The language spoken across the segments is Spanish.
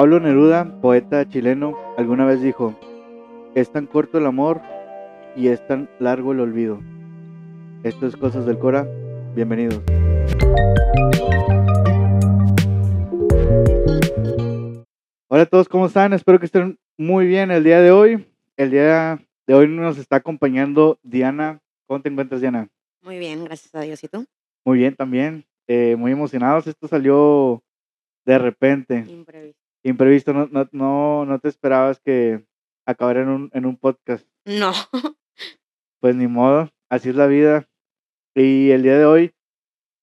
Pablo Neruda, poeta chileno, alguna vez dijo, es tan corto el amor y es tan largo el olvido. Esto es Cosas del Cora, bienvenidos. Hola a todos, ¿cómo están? Espero que estén muy bien el día de hoy. El día de hoy nos está acompañando Diana. ¿Cómo te encuentras, Diana? Muy bien, gracias a Dios. ¿Y tú? Muy bien también. Eh, muy emocionados. Esto salió de repente. Imprevisto. Imprevisto. No, no, no, no te esperabas que acabara en un, en un podcast. No. Pues ni modo. Así es la vida. Y el día de hoy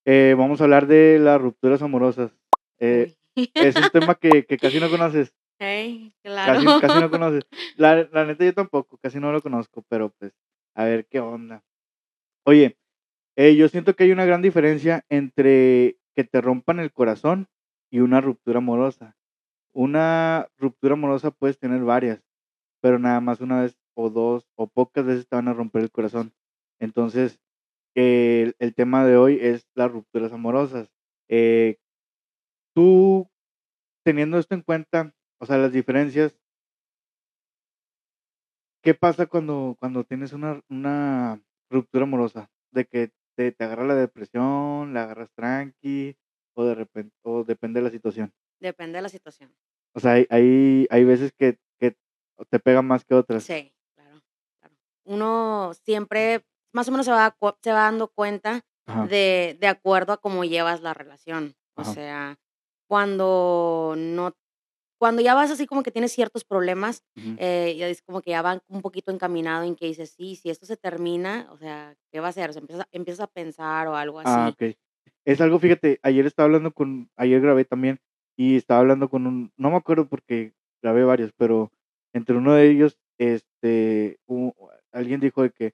eh, vamos a hablar de las rupturas amorosas. Eh, es un tema que, que casi no conoces. Ey, claro. Casi, casi no conoces. La, la neta yo tampoco, casi no lo conozco, pero pues a ver qué onda. Oye, eh, yo siento que hay una gran diferencia entre que te rompan el corazón y una ruptura amorosa. Una ruptura amorosa puedes tener varias, pero nada más una vez o dos o pocas veces te van a romper el corazón. Entonces, el, el tema de hoy es las rupturas amorosas. Eh, tú, teniendo esto en cuenta, o sea, las diferencias, ¿qué pasa cuando, cuando tienes una, una ruptura amorosa? De que te, te agarra la depresión, la agarras tranqui, o de repente, o depende de la situación. Depende de la situación. O sea, hay, hay, hay veces que, que te pega más que otras. Sí, claro, claro. Uno siempre, más o menos se va, se va dando cuenta de, de acuerdo a cómo llevas la relación. O Ajá. sea, cuando no, cuando ya vas así como que tienes ciertos problemas, eh, ya es como que ya van un poquito encaminado en que dices, sí, si esto se termina, o sea, ¿qué va a hacer? O sea, empiezas, a- empiezas a pensar o algo Ah, así. ok. Es algo, fíjate, ayer estaba hablando con, ayer grabé también, y estaba hablando con un, no me acuerdo porque grabé varios, pero entre uno de ellos, este, alguien dijo de que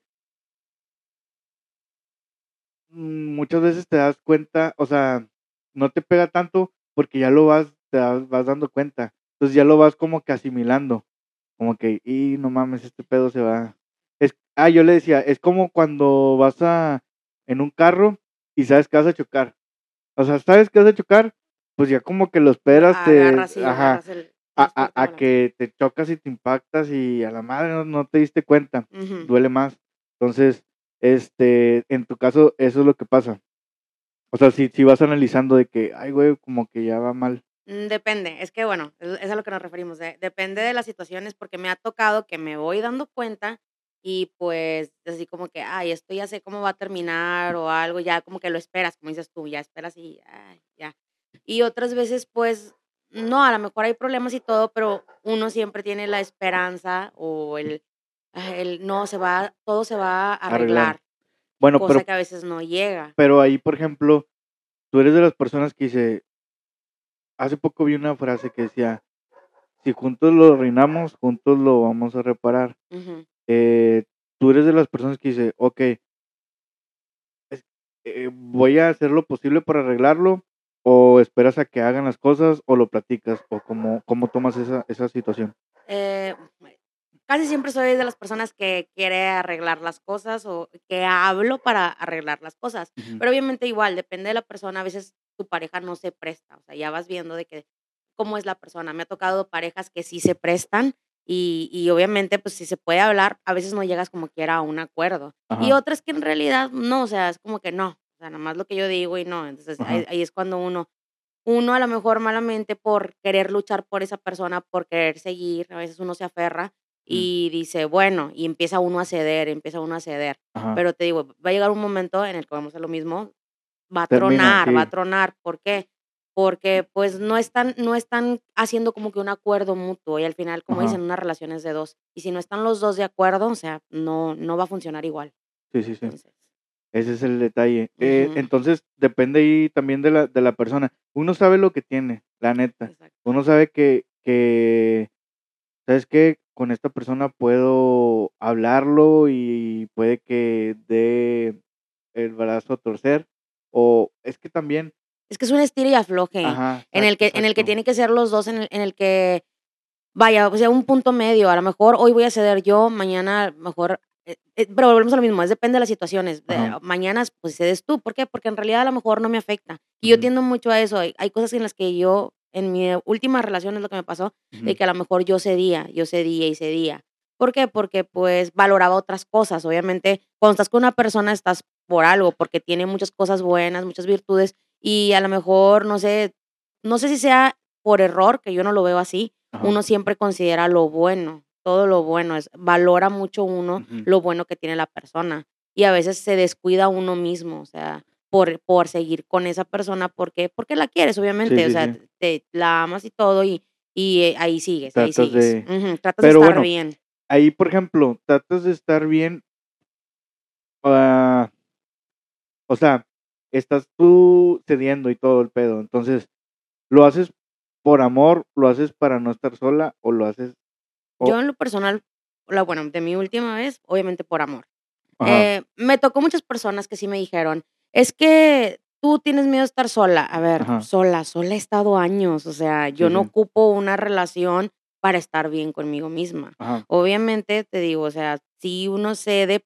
mm, muchas veces te das cuenta, o sea, no te pega tanto porque ya lo vas, te vas dando cuenta. Entonces ya lo vas como que asimilando, como que, y no mames, este pedo se va. Es, ah, yo le decía, es como cuando vas a, en un carro y sabes que vas a chocar. O sea, sabes que vas a chocar, pues ya como que lo esperas, te, Agarras ajá, el a, a, a que te chocas y te impactas y a la madre no, no te diste cuenta duele más. Entonces, este, en tu caso, eso es lo que pasa. O sea, si, si vas analizando de que, ay, güey, como que ya va mal. Mm, Depende, es que bueno, es es a lo que nos referimos. de- depende de las situaciones porque me ha tocado que me voy dando cuenta y pues así como que, ay, esto ya sé cómo va a terminar o algo, ya como que lo esperas, como dices tú, ya esperas y ay, ya. Y otras veces pues no, a lo mejor hay problemas y todo, pero uno siempre tiene la esperanza o el, el no, se va, todo se va a Arreglar. arreglar, Bueno, cosa pero, que a veces no llega. pero ahí, por ejemplo, tú eres de las personas que dice, hace poco vi una frase que decía, si juntos lo arruinamos, juntos lo vamos a reparar. Eh, tú eres de las personas que dice, ok, eh, voy a hacer lo posible para arreglarlo, o esperas a que hagan las cosas, o lo platicas, o cómo, cómo tomas esa, esa situación. Eh, casi siempre soy de las personas que quiere arreglar las cosas o que hablo para arreglar las cosas. Pero obviamente igual, depende de la persona, a veces tu pareja no se presta, o sea, ya vas viendo de que cómo es la persona. Me ha tocado parejas que sí se prestan y, y obviamente pues si se puede hablar, a veces no llegas como quiera a un acuerdo. Y otras que en realidad no, o sea, es como que no, sea, nada más lo que yo digo y no. Entonces ahí, ahí es cuando uno uno a lo mejor malamente por querer luchar por esa persona, por querer seguir, a veces uno se aferra mm, y dice, bueno, y empieza uno a ceder, empieza uno a ceder. ajá. Pero te digo, va a llegar un momento en el que vamos a lo mismo, va a Termina, tronar, va a sí. tronar. ¿Por qué? Porque pues no están, no están haciendo como que un acuerdo mutuo y al final, como dicen, Ajá, una relación es de dos. Y si no están los dos de acuerdo, o sea, no, no va a funcionar igual. sí, sí, sí. Entonces, Ese es el detalle. Eh, entonces, depende ahí también de la, de la persona. Uno sabe lo que tiene, la neta. exacto. Uno sabe que, que, ¿sabes qué? Con esta persona puedo hablarlo y puede que dé el brazo a torcer. O es que también, Es que es un estira y afloje. ajá, en el exacto, que en el que exacto. tiene que ser los dos, en el en el que vaya, o sea, un punto medio. A lo mejor hoy voy a ceder yo, mañana mejor pero volvemos a lo mismo, es depende de las situaciones. De mañana, pues, cedes tú, ¿por qué? Porque en realidad a lo mejor no me afecta. Y yo tiendo mucho a eso. Hay hay cosas en las que yo en mi última relación es lo que me pasó, de que a lo mejor yo cedía, yo cedía y cedía. ¿Por qué? Porque, pues, valoraba otras cosas. Obviamente, cuando estás con una persona, estás por algo, porque tiene muchas cosas buenas, muchas virtudes, y a lo mejor, no sé no sé si sea por error, que yo no lo veo así, Ajá. uno siempre considera lo bueno, todo lo bueno, es valora mucho uno lo bueno que tiene la persona, y a veces se descuida uno mismo, o sea, por por seguir con esa persona, ¿por qué? Porque la quieres, Sí, obviamente, o sí, sea, sí. te la amas y todo, y y, eh, ahí sigues, ahí sigues. de tratas de estar bueno, bien. ahí, por ejemplo, tratas de estar bien ah o sea, estás tú cediendo y todo el pedo. Entonces, ¿lo haces por amor, lo haces para no estar sola o lo haces Yo en lo personal, la bueno, de mi última vez, obviamente por amor. Eh, me tocó muchas personas que sí me dijeron: "Es que tú tienes miedo de estar sola". A ver, Ajá. sola, sola he estado años, o sea, yo Sí, no sí. ocupo una relación para estar bien conmigo misma. Ajá. Obviamente, te digo, o sea, si uno cede,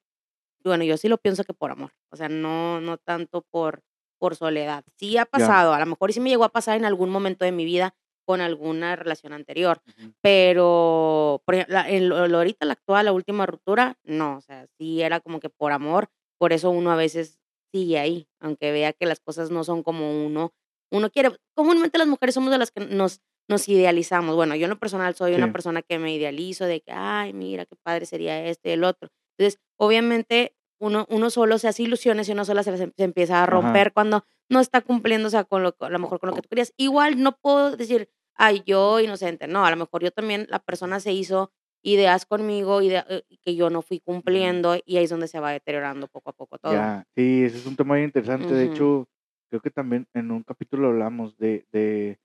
bueno, yo sí lo pienso que por amor, o sea, no no tanto por por soledad. Sí ha pasado, a lo mejor sí me llegó a pasar en algún momento de mi vida con alguna relación anterior, Ujú. pero, por ejem la lo ahorita, la actual, la última ruptura, no, o sea, sí era como que por amor, por eso uno a veces sigue ahí, aunque vea que las cosas no son como uno uno quiere. Comúnmente las mujeres somos de las que nos nos idealizamos. Bueno, yo en lo personal soy una Sí. persona que me idealizo de que: "Ay, mira qué padre sería esto y el otro". Entonces, obviamente, uno uno solo se hace ilusiones y uno sola se las se empieza a Ajá. romper cuando no está cumpliendo, o sea, con lo a lo mejor con lo que tú querías. Igual no puedo decir: "Ay, yo inocente". No, a lo mejor yo también la persona se hizo ideas conmigo, idea eh, que yo no fui cumpliendo, y ahí es donde se va deteriorando poco a poco todo. Ya. Sí, ese es un tema bien interesante. De hecho, creo que también en un capítulo hablamos de de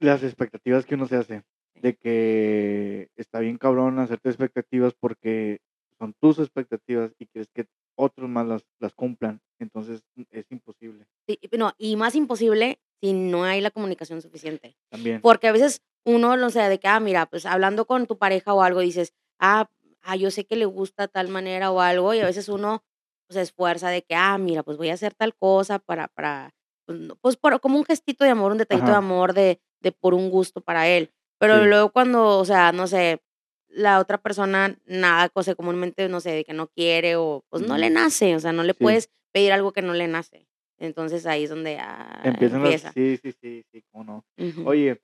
las expectativas que uno se hace, de que está bien cabrón hacerte expectativas porque son tus expectativas y quieres que otros más las las cumplan. Entonces, es imposible. Sí, no, y más imposible si no hay la comunicación suficiente. También. Porque a veces uno, no sé, de que, ah, mira, pues hablando con tu pareja o algo, dices: "Ah ah, yo sé que le gusta tal manera o algo", y a veces uno se esfuerza de que: "Ah, mira, pues voy a hacer tal cosa para para, pues no", pues por como un gestito de amor, un detallito de amor de de por un gusto para él. Pero Sí. luego cuando, o sea, no sé, la otra persona nada, o sea, comúnmente, no sé, de que no quiere o, pues, no le nace, o sea, no le Sí. puedes pedir algo que no le nace. Entonces, ahí es donde, ah, Empiezan las empieza. sí, sí, sí, sí, cómo no. Oye,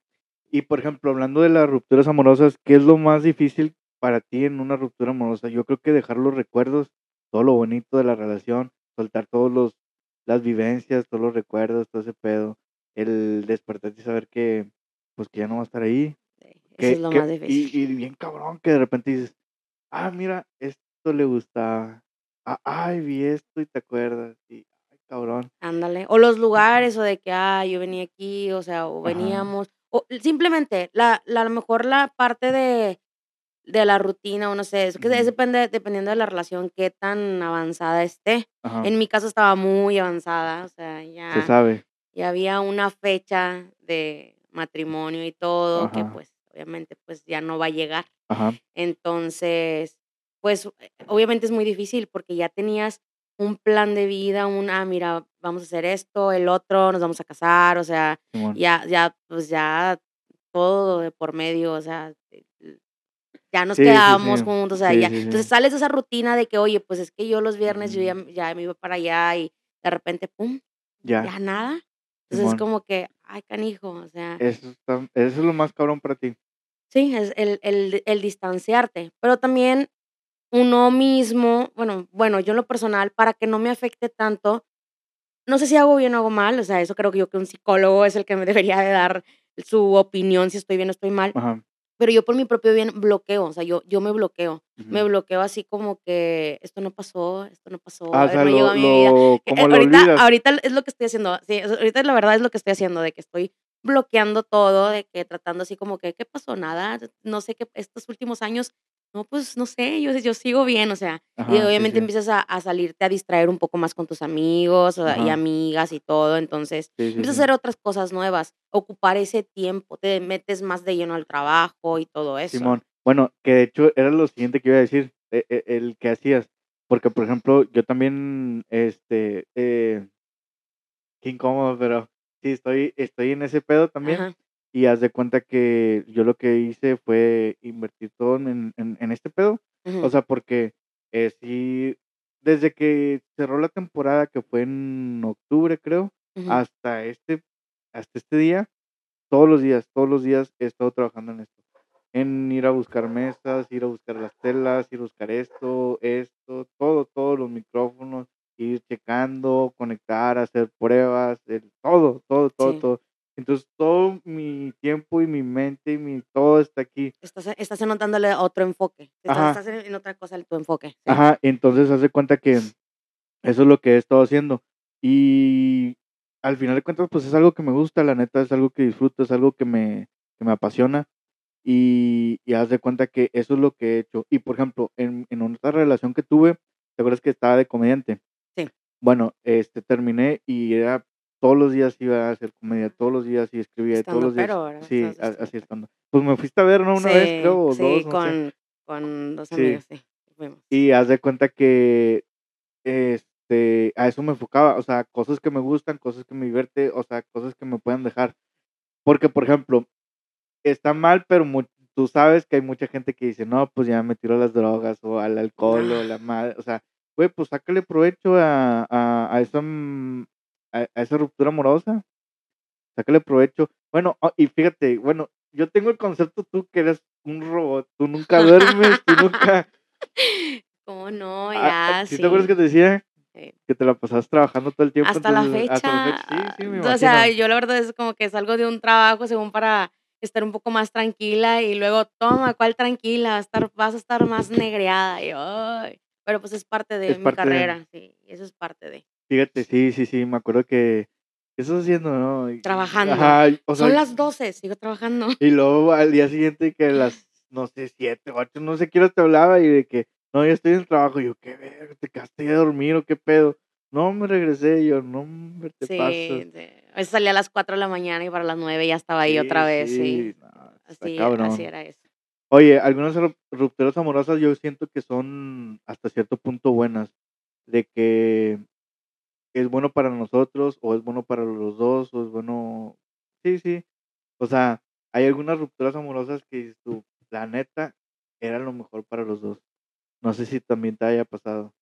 y por ejemplo, hablando de las rupturas amorosas, ¿qué es lo más difícil para ti en una ruptura amorosa? Yo creo que dejar los recuerdos, todo lo bonito de la relación, soltar todos los las vivencias, todos los recuerdos, todo ese pedo, el despertarte y saber que, pues, que ya no va a estar ahí. Sí, eso es lo que más difícil. y bien cabrón que de repente dices: "Ah, mira, esto le gustaba. Ah, ay, vi esto", y te acuerdas, y, cabrón. Ándale. O los lugares, o de que: "Ay, yo venía aquí", o sea, o Ajá. veníamos, o simplemente la la a lo mejor la parte de de la rutina, o no sé, es que es depende dependiendo de la relación, qué tan avanzada esté. Ajá. En mi caso estaba muy avanzada, o sea, Se ya sabe. ya había una fecha de matrimonio y todo que, pues, obviamente, pues, ya no va a llegar. Ajá. Entonces, pues, obviamente es muy difícil porque ya tenías un plan de vida, un: "Ah, mira, vamos a hacer esto, el otro, nos vamos a casar", o sea, Simón. ya ya, pues, ya todo de por medio, o sea, eh, ya nos Sí, sí, sí. quedábamos juntos, o sea, Sí, ya sí, entonces sí. sales de esa rutina de que: "Oye, pues, es que yo los viernes yo ya Ujú. ya me iba para allá", y de repente, pum, Ya. ya nada. Entonces, es Simón. como que: "Ay, canijo", o sea Eso está eso es lo más cabrón para ti. Sí, es el el el distanciarte, pero también uno mismo, bueno bueno, yo en lo personal, para que no me afecte tanto, no sé si hago bien o hago mal, o sea, eso creo que yo que un psicólogo es el que me debería de dar su opinión si estoy bien o estoy mal, Ajá. pero yo por mi propio bien bloqueo, o sea, yo yo me bloqueo, me Ujú. bloqueo así como que esto no pasó, esto no pasó, Ah, a o ver, sea, no llegó lo a mi vida. lo Eh eh, lo ahorita olvidas. ahorita es lo que estoy haciendo, sí, o ahorita la verdad es lo que estoy haciendo, de que estoy bloqueando todo, de que tratando así como que: "¿Qué pasó? Nada, no sé qué estos últimos años, no, pues, no sé, yo yo sigo bien", o sea, y Ajá, obviamente sí. empiezas a a salirte a distraer un poco más con tus amigos, o y amigas y todo, entonces, Sí, empiezas a hacer otras cosas nuevas, ocupar ese tiempo, te metes más de lleno al trabajo y todo eso. Simón. Bueno, que de hecho era lo siguiente que iba a decir, e e el qué hacías, porque, por ejemplo, yo también, este, eh qué incómodo, pero sí, estoy, estoy en ese pedo también. Ajá. Y haz de cuenta que yo lo que hice fue invertir todo en, en, en este pedo. O sea, porque eh, sí, desde que cerró la temporada, que fue en octubre, creo, hasta este, hasta este día, todos los días, todos los días he estado trabajando en esto. En ir a buscar mesas, ir a buscar las telas, ir a buscar esto, esto, todo, todos los micrófonos, ir checando, conectar, hacer pruebas, el- todo, todo, todo, Sí. todo. Entonces, todo mi tiempo y mi mente y mi todo está aquí. Estás, estás anotándole otro enfoque. Estás, estás en, otra cosa tu enfoque. sí. Ajá, entonces hace cuenta que eso es lo que he estado haciendo. Y al final de cuentas, pues es algo que me gusta, la neta, es algo que disfruto, es algo que me, que me apasiona. Y, y haz de cuenta que eso es lo que he hecho. Y por ejemplo, en, en otra relación que tuve, ¿te acuerdas que estaba de comediante? Sí. Bueno, este terminé y era todos los días iba a hacer comedia, todos los días y escuría, y todos los días. ¿verdad? Sí, a- así estando. Pues me fuiste a ver, ¿no? Una sí, vez, creo, o sí, dos, no sé. con, dos amigos, sí. fuimos. Y haz de cuenta que este, a eso me enfocaba, o sea, cosas que me gustan, cosas que me divierte, o sea, cosas que me puedan dejar. Porque, por ejemplo, está mal, pero mu- tú sabes que hay mucha gente que dice, no, pues ya me tiro a las drogas o al alcohol o la madre, o sea, güey, pues sácale provecho a, a, a esa, mm, a, a esa ruptura amorosa, sácale provecho. Bueno, oh, y fíjate, bueno, yo tengo el concepto tú que eres un robot, tú nunca duermes, tú nunca... ¿Cómo no? Ah, Ya, ah, ¿sí sí. te acuerdas que te decía Sí. que te la pasabas trabajando todo el tiempo? Hasta la entonces, fecha. Hasta la fecha, sí, sí, me O sea, yo la verdad es como que salgo de un trabajo según para estar un poco más tranquila y luego, toma, ¿cuál tranquila? Vas a estar, vas a estar más negreada. Y, "Ay". Pero pues es parte de Es mi parte de- carrera, sí, eso es parte de. Fíjate, sí, sí, sí, me acuerdo que... ¿Qué estás haciendo, no? Trabajando. Ajá, o sea, Son las 12, sigo trabajando. Y luego al día siguiente que a las, no sé, siete, ocho, no sé qué hora te hablaba y de que, no, ya estoy en el trabajo. Y yo, qué verga, te quedaste a dormir o qué pedo. No, me regresé. Y yo, no, hombre, te Sí, pasas. de- a veces salía a las 4 de la mañana y para las 9 ya estaba ahí otra vez, sí. no, está Así, cabrón. así era eso. Oye, algunas ru- rupturas amorosas yo siento que son hasta cierto punto buenas. De que es bueno para nosotros, o es bueno para los dos, o es bueno. Sí, sí. O sea, hay algunas rupturas amorosas que dices tú, la neta, era lo mejor para los dos. No sé si también te haya pasado.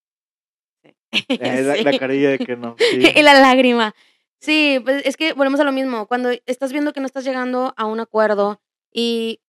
Sí. Eh, la, carilla de que no. Sí. y la lágrima. Sí, pues es que volvemos a lo mismo. Cuando estás viendo que no estás llegando a un acuerdo y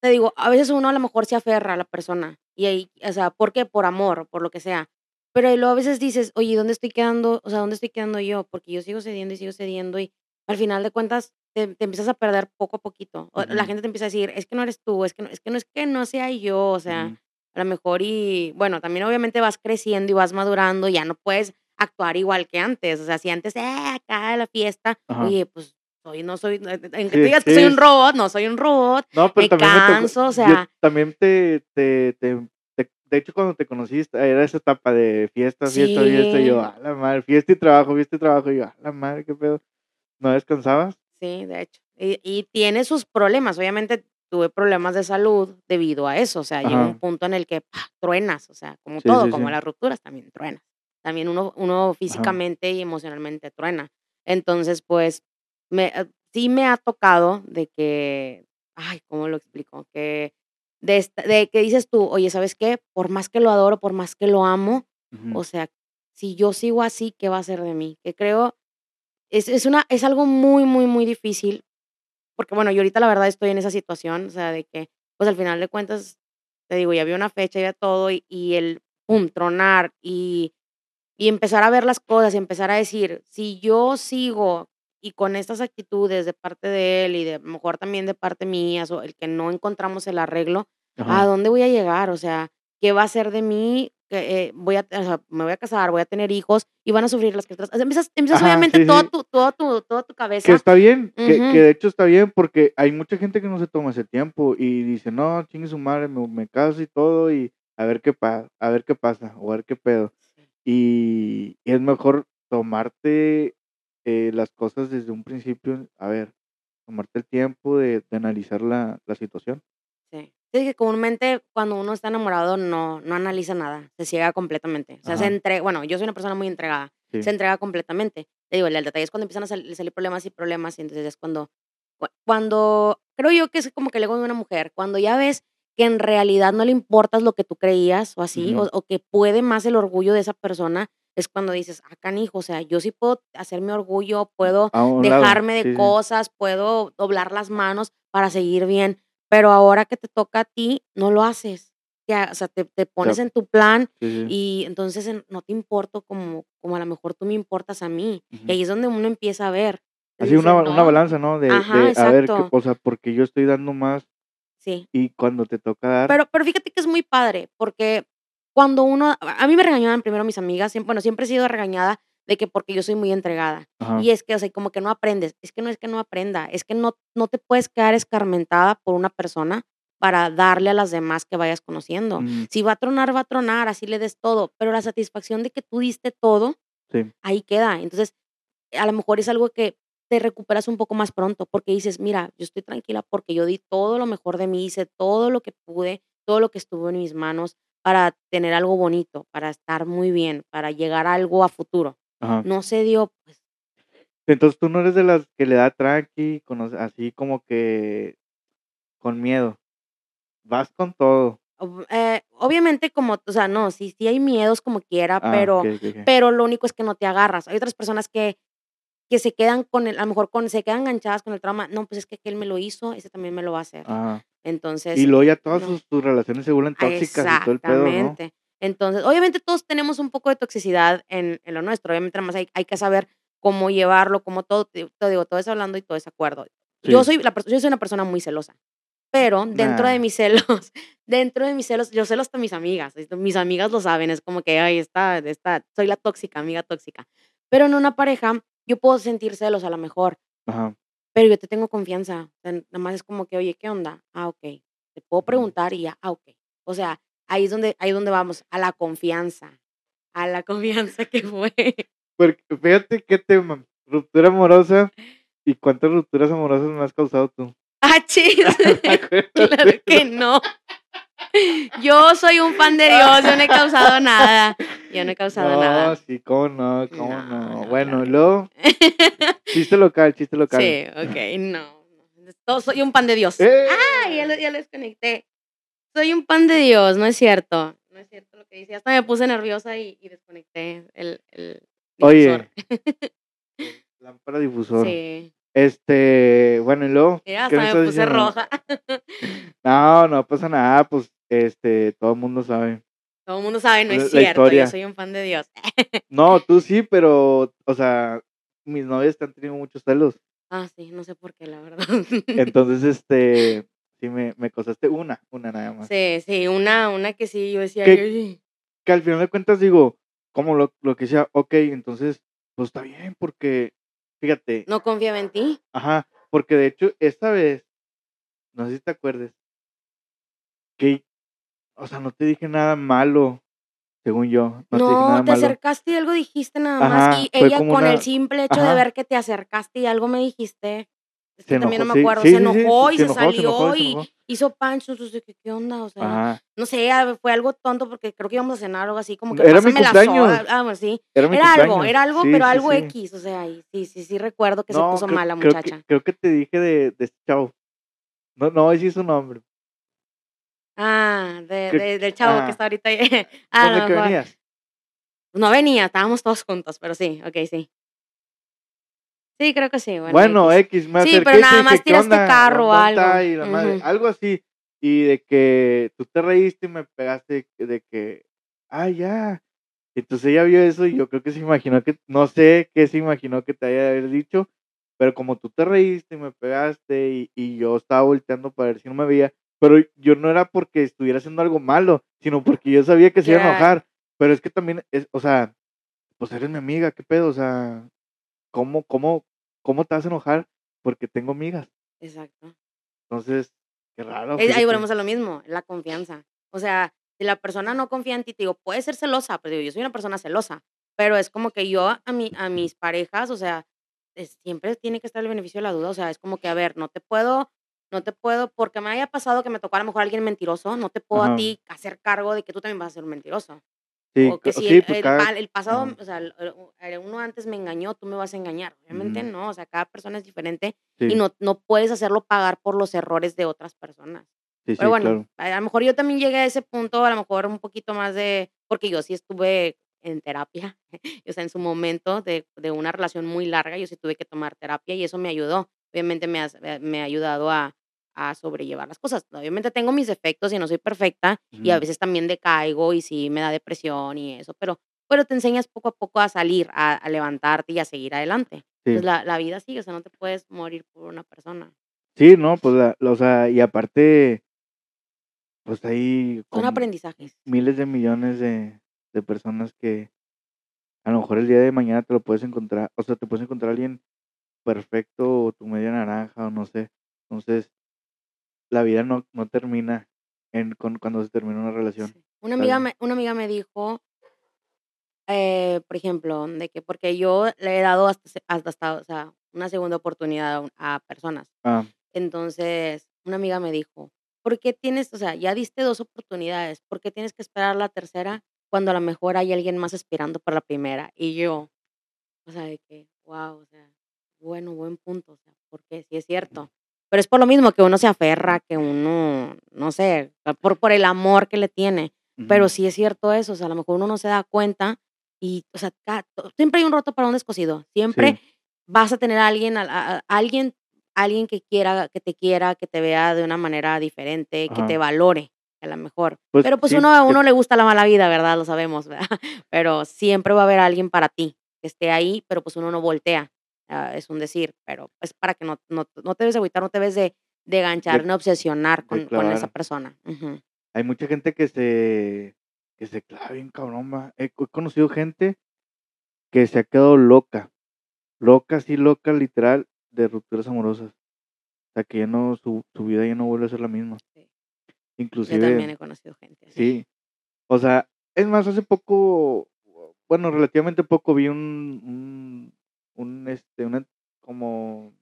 te digo, a veces uno a lo mejor se aferra a la persona y ahí, o sea, ¿por qué? Por amor, por lo que sea. Pero luego a veces dices, oye, ¿dónde estoy quedando? O sea, ¿dónde estoy quedando yo? Porque yo sigo cediendo y sigo cediendo y al final de cuentas te, te empiezas a perder poco a poquito. O La Ujú. gente te empieza a decir, es que no eres tú, es que no, es que no es que no sea yo, o sea, Ujú. a lo mejor y bueno, también obviamente vas creciendo y vas madurando, ya no puedes actuar igual que antes, o sea, si antes, eh, acá la fiesta, Ajá. oye, pues soy, no soy, en que Sí, te digas que sí, soy un robot, no soy un robot, No, pero me también me canso, o yo sea, también te, te, te, te- de hecho cuando te conociste era esa etapa de fiesta, fiesta, fiesta, y yo, Sí. a la madre, fiesta y trabajo, fiesta y trabajo, y yo, a la madre, qué pedo, ¿no descansabas? sí, de hecho, y, y tiene sus problemas, obviamente tuve problemas de salud debido a eso, o sea, llega un Ajá. punto en el que ¡pah! truenas, o sea, como Sí, todo, sí, como sí. las rupturas también truenas, también uno, uno físicamente y emocionalmente truena, entonces, pues, me, eh, sí me ha tocado de que, ay, ¿cómo lo explico? Que de, esta- de que dices tú, oye, ¿sabes qué? Por más que lo adoro, por más que lo amo, o sea, si yo sigo así, ¿qué va a ser de mí? Que creo, es, es, una, es algo muy, muy, muy difícil, porque bueno, yo ahorita la verdad estoy en esa situación, o sea, de que, pues al final de cuentas, te digo, ya había una fecha, ya todo, y, y el, pum, tronar, y, y empezar a ver las cosas, y empezar a decir, si yo sigo y con estas actitudes de parte de él y de a mejor también de parte mía, o el que no encontramos el arreglo, ¿a Ajá. dónde voy a llegar? O sea, ¿qué va a ser de mí? Que, eh, voy a, o sea, me voy a casar, voy a tener hijos y van a sufrir las criaturas. Empiezas, empiezas Ajá, obviamente sí, todo sí. tu, todo tu, toda tu Que cabeza. está bien, que, Ujú. que de hecho está bien, porque hay mucha gente que no se toma ese tiempo y dice, no, chingue su madre, me, me caso y todo, y a ver qué pasa, a ver qué pasa, o a ver qué pedo. Y es mejor tomarte eh, las cosas desde un principio, a ver, tomarte el tiempo de, de analizar la, la situación. Sí. Sí, que comúnmente cuando uno está enamorado no, no analiza nada, se ciega completamente. O sea, se Ajá. entre, bueno, yo soy una persona muy entregada, Sí. se entrega completamente. te digo, el detalle es cuando empiezan a sal salir problemas y problemas, y entonces es cuando cua cuando creo yo que es como que el ego de una mujer, cuando ya ves que en realidad no le importas lo que tú creías o así, o que puede más el orgullo de esa persona, es cuando dices: "Ah, canijo, o sea, yo sí puedo hacer mi orgullo, puedo un lado, dejarme de sí, sí. cosas, puedo doblar las manos para seguir bien, pero ahora que te toca a ti, no lo haces". O sea, te te pones en tu plan y entonces, en no te importo como como a lo mejor tú me importas a mí, y ahí es donde uno empieza a ver, Así una dice: una "No". balanza, ¿no? De Ajá, de a ver qué o sea, porque yo estoy dando más Sí. y cuando te toca dar Pero pero fíjate que es muy padre, porque cuando uno a mí me regañaban primero mis amigas, siem bueno, siempre he sido regañada de que porque yo soy muy entregada, Ajá. y es que, o sea, como que no aprendes, es que no es que no aprenda, es que no no te puedes quedar escarmentada por una persona para darle a las demás que vayas conociendo. Mm. Si va a tronar, va a tronar, así le des todo, pero la satisfacción de que tú diste todo, Sí. ahí queda. Entonces, a lo mejor es algo que te recuperas un poco más pronto, porque dices: "Mira, yo estoy tranquila porque yo di todo lo mejor de mí, hice todo lo que pude, todo lo que estuvo en mis manos para tener algo bonito, para estar muy bien, para llegar a algo a futuro". Ajá. No se dio, pues Entonces, tú no eres de las que le da tranqui, con así como que con miedo. Vas con todo. eh, obviamente, como, o sea, no, sí sí hay miedos como quiera, Ah, pero pero lo único es que no te agarras. Hay otras personas que que se quedan con el a lo mejor con se quedan enganchadas con el trauma, no, pues es que aquel me lo hizo, ese también me lo va a hacer. Ajá. Entonces Y luego ya todas no. sus tus relaciones se vuelven tóxicas y todo el pedo, ¿no? exactamente. Entonces, obviamente, todos tenemos un poco de toxicidad en en lo nuestro, obviamente, nada más hay hay que saber cómo llevarlo, cómo todo, te te digo, todo es hablando y todo es acuerdo. Yo Sí. soy la yo soy una persona muy celosa, pero dentro de Nah. mis celos dentro de mis celos, yo celo hasta mis amigas, mis amigas lo saben, es como que: "Ay, esta esta soy la tóxica, amiga tóxica". Pero en una pareja, yo puedo sentir celos a lo mejor Ajá. pero yo te tengo confianza, o sea, nada más es como que: "Oye, ¿qué onda?". "Ah, okey". Te puedo preguntar y ya, "Ah, okey". O sea, ahí es donde ahí es donde vamos, a la confianza, a la confianza que fue. Porque fíjate qué tema, ruptura amorosa, ¿y cuántas rupturas amorosas me has causado tú? ¡Achis! Claro que no. Yo soy un pan de Dios, yo no he causado nada, yo no he causado No, nada. sí, cómo no, cómo No, no. no, Bueno, claro luego chiste local, chiste local. Sí, okey, no, todo soy un pan de Dios. ¡Eh! ¡Ay! Ya lo ya lo desconecté. Soy un pan de Dios, no es cierto, no es cierto lo que dice, hasta me puse nerviosa y y desconecté el el difusor. Oye. Lámpara difusor. Sí. Este, bueno, ¿y luego? Mira, ¿Qué hasta me puse diciendo? roja. No, no pasa nada, pues, este, todo el mundo sabe. Todo el mundo sabe, no es la cierto, yo soy un pan de Dios. No, tú sí, pero, o sea, mis novias te han tenido muchos celos. Ah, sí, no sé por qué, la verdad. Entonces, este, sí me me causaste una, una nada más. Sí, sí, una una que sí, yo decía: Que "Ay". que al final de cuentas digo, como lo lo que decía, okey, entonces, pues está bien, porque fíjate No confiaba en ti. Ajá, porque de hecho, esta vez, no sé si te acuerdes que, o sea, no te dije nada malo, según yo, no te nada acercaste y algo dijiste nada más, y ella con el simple hecho de ver que te acercaste y algo me dijiste, es que también no me acuerdo, sí, se sí, enojó y se se enojó, se enojó, salió se y hizo pancho, entonces, ¿qué onda? O sea, Ajá. no sé, fue algo tonto porque creo que íbamos a cenar algo así, como que Era mi pásame la cumpleaños. ah, bueno, sí, Era mi era algo, cumpleaños. era algo, pero algo equis, o sea, y sí, sí, sí recuerdo que se puso creo mal la creo que muchacha. creo que te dije de de este chavo. No no a decir su nombre. Ah, de de del chavo que ajá. está ahorita ahí, ah, a ¿Con lo el que venías? No venía, estábamos todos juntos, pero sí, okey, sí. Sí, creo que sí, bueno, Bueno, equis. equis, me Sí, pero nada más "¿Qué tiraste onda? carro o ¿Dónde algo. está?". Y la madre, Ujú. algo así. Y de que tú te reíste y me pegaste de que: "Ay, ya". Entonces ella vio eso y yo creo que se imaginó que no sé qué se imaginó que te haya haber dicho, pero como tú te reíste y me pegaste y y yo estaba volteando para ver si no me veía, pero yo no era porque estuviera haciendo algo malo, sino porque yo sabía que se iba a enojar. Pero es que también es, o sea, pues eres mi amiga, ¿qué pedo? O sea, ¿cómo cómo cómo te vas a enojar porque tengo amigas? Exacto. Entonces, qué raro, ahí volvemos a lo mismo, la confianza. O sea, si la persona no confía en ti, te digo, puede ser celosa, pero digo, yo soy una persona celosa, pero es como que yo a mi a mis parejas, o sea, es siempre tiene que estar el beneficio de la duda, o sea, es como que, a ver, no te puedo no te puedo porque me haya pasado que me tocó a lo mejor alguien mentiroso, no te puedo a ti hacer cargo de que tú también vas a ser un mentiroso. Sí, O que si sí, el, pues el cada... pa- el pasado, Ajá. o sea, el- uno antes me engañó, tú me vas a engañar. Obviamente Ujú. no, o sea, cada persona es diferente y no, no puedes hacerlo pagar por los errores de otras personas. sí, Pero bueno, claro. a lo mejor yo también llegué a ese punto, a lo mejor un poquito más de, porque yo sí estuve en terapia, o sea, en su momento de, de una relación muy larga, yo sí tuve que tomar terapia y eso me ayudó. Obviamente me ha, me ha ayudado a, a sobrellevar las cosas. Obviamente tengo mis defectos y no soy perfecta y a veces también decaigo y sí me da depresión y eso, pero, pero te enseñas poco a poco a salir, a, a levantarte y a seguir adelante. Entonces Sí. la, la vida sigue, o sea, no te puedes morir por una persona. Sí, no, pues, la, o sea, y aparte, pues hay Son aprendizajes. miles de millones de, de personas que a lo mejor el día de mañana te lo puedes encontrar, o sea, te puedes encontrar alguien perfecto o tu media naranja o no sé. Entonces, la vida no, no termina en, con, cuando se termina una relación, Sí. Una amiga me una amiga me dijo, eh, por ejemplo, de que porque yo le he dado hasta hasta hasta, o sea, una segunda oportunidad a personas. Ah, Entonces, una amiga me dijo: "¿Por qué tienes o sea, ya diste 2 oportunidades, por qué tienes que esperar la tercera cuando a lo mejor hay alguien más esperando por la primera?". Y yo, o sea, de que, guau, o sea, bueno, buen punto, o sea, porque sí es cierto. Pero es por lo mismo que uno se aferra, que uno, no sé, por por el amor que le tiene. Pero sí es cierto eso, o sea, a lo mejor uno no se da cuenta y, o sea, siempre hay un roto para un descosido. Siempre sí, vas a tener a alguien a a a alguien alguien que quiera que te quiera, que te vea de una manera diferente, que te valore, a la mejor. Pues Pero, pues, sí, uno a que uno le gusta la mala vida, ¿verdad? Lo sabemos, ¿verdad? Pero siempre va a haber alguien para ti, que esté ahí, pero, pues, uno no voltea. Ah, es un decir, pero es para que no no no te debes agüitar, no te debes de de enganchar, de, ni obsesionar con con esa persona. Hay mucha gente que se, que se clava bien cabrón. He, he conocido gente que se ha quedado loca, loca, así loca, literal, de rupturas amorosas. O sea, que ya no, su, su vida ya no vuelve a ser la misma. Sí. Yo Inclusive, también he conocido gente así. sí. O sea, es más, hace poco, bueno, relativamente poco vi un, un, un este, una, como,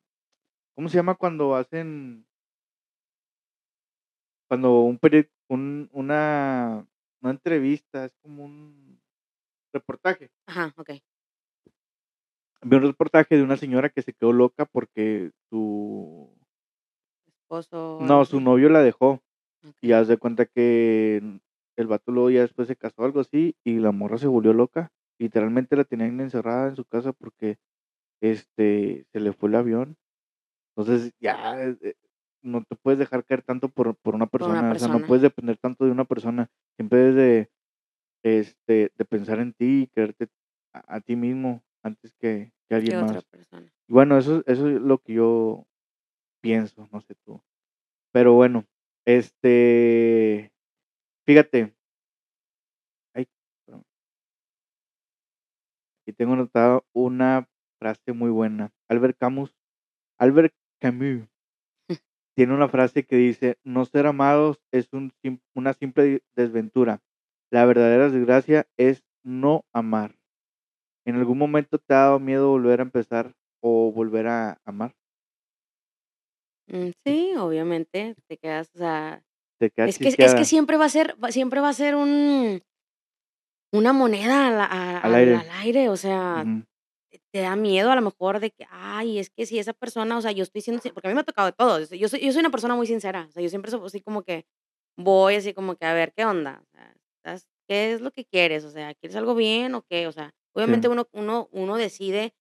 ¿cómo se llama cuando hacen, cuando un un, una, una entrevista, es como un reportaje. Ajá, okey. Vi un reportaje de una señora que se quedó loca porque su, Esposo no, su novio la dejó. Y Okey. haz de cuenta que el vato luego ya después se casó, algo así, y la morra se volvió loca. Literalmente la tenían encerrada en su casa porque, este, se le fue el avión. Entonces, ya, eh, eh, no te puedes dejar caer tanto por por una Por una persona, o sea, no puedes depender tanto de una persona. Siempre debes de, este, de pensar en ti y quererte a a ti mismo antes que que alguien otra más. persona. Y bueno, eso eso es lo que yo pienso, no sé tú. Pero bueno, este, fíjate ay. Aquí tengo anotado una frase muy buena. Albert Camus Albert Camus tiene una frase que dice: "No ser amados es un una simple desventura. La verdadera desgracia es no amar". ¿En algún momento te ha dado miedo volver a empezar o volver a amar? Mm, sí, obviamente, te quedas, o sea, Te quedas es que es que siempre va a ser siempre va a ser un una moneda al a al al aire. al aire, o sea. Te da miedo a lo mejor de que, ay, es que si esa persona, o sea, yo estoy siendo porque a mí me ha tocado de todo, yo soy yo soy una persona muy sincera, o sea, yo siempre soy así como que voy así como que a ver qué onda, o sea, ¿qué es lo que quieres? O sea, ¿quieres algo bien o qué? O sea, obviamente Sí. uno uno uno decide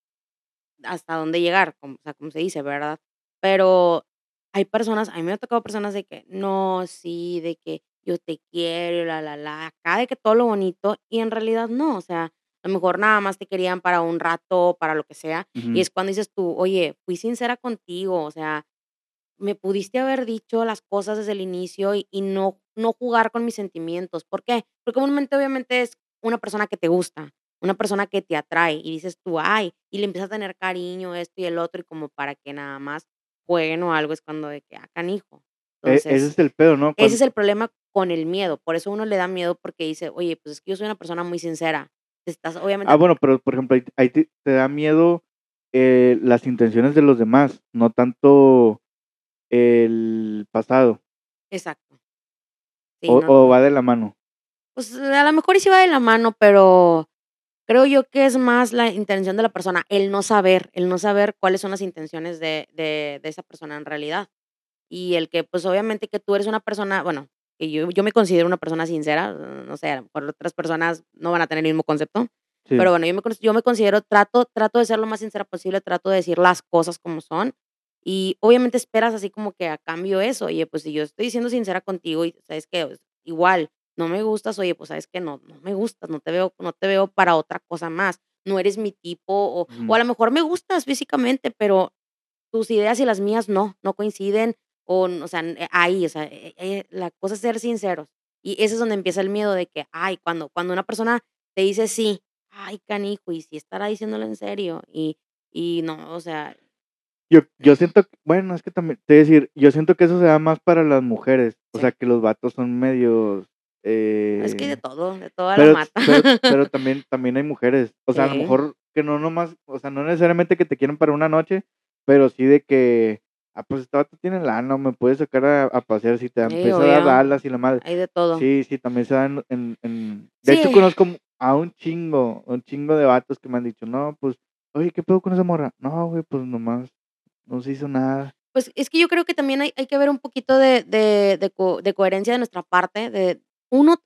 hasta dónde llegar, como, o sea, como se dice, ¿verdad? Pero hay personas, a mí me ha tocado personas de que no, sí, de que yo te quiero, la, la, la, acá de que todo lo bonito, y en realidad no, o sea, a lo mejor nada más te querían para un rato, para lo que sea, y es cuando dices tú, oye, fui sincera contigo, o sea, me pudiste haber dicho las cosas desde el inicio y, y no, no jugar con mis sentimientos. ¿Por qué? Porque comúnmente obviamente es una persona que te gusta, una persona que te atrae y dices tú, ay, y le empiezas a tener cariño, esto y el otro, y como para que nada más jueguen o algo, es cuando de que, ah, canijo. E ese Entonces, es el pedo, ¿no? ese es el problema con el miedo. Por eso uno le da miedo porque dice, oye, pues es que yo soy una persona muy sincera. Estás, ah, obviamente, bueno, pero, por ejemplo, ahí ahí te te da miedo, eh, las intenciones de los demás, no tanto el pasado, exacto. Sí, o no, o no. va de la mano. Pues, a lo mejor sí va de la mano, pero creo yo que es más la intención de la persona, el no saber, el no saber cuáles son las intenciones de de de esa persona en realidad. Y el que, pues, obviamente que tú eres una persona, bueno, que yo yo me considero una persona sincera, no sé, a lo mejor otras personas no van a tener el mismo concepto, Sí. pero bueno, yo me yo me considero trato trato de ser lo más sincera posible, trato de decir las cosas como son, y obviamente esperas así como que a cambio eso, oye, pues, si yo estoy siendo sincera contigo y sabes que igual no me gustas, oye, pues, sabes que no no me gustas, no te veo no te veo para otra cosa más, no eres mi tipo, o o Ujú. a lo mejor me gustas físicamente, pero tus ideas y las mías no, no coinciden, o o sea, n ahí, o sea, eh eh, la cosa es ser sinceros. Y ese es donde empieza el miedo de que, ay, cuando cuando una persona te dice sí, ay, canijo, ¿y si estará diciéndolo en serio? Y y no, o sea Yo yo siento que bueno, es que también te decir, yo siento que eso se da más para las mujeres, o sea, Sí. que los vatos son medios, Es que de eh todo, de todo a la pero mata. pero pero también también hay mujeres, o sea, a lo mejor que no nomás, o sea, no necesariamente que te quieren para una noche, pero sí de que, ah, pues, este vato tiene lana, me puede sacar a a pasear, si te Sí, empieza a dar alas y la madre. Hay de todo. Sí, sí, también se dan en en de hecho, conozco a un chingo, un chingo de vatos que me han dicho: "No, pues, oye, ¿qué pedo con esa morra?". "No, güey, pues, nomás no se hizo nada". Pues, es que yo creo que también hay hay que ver un poquito de de de co de coherencia de nuestra parte, de uno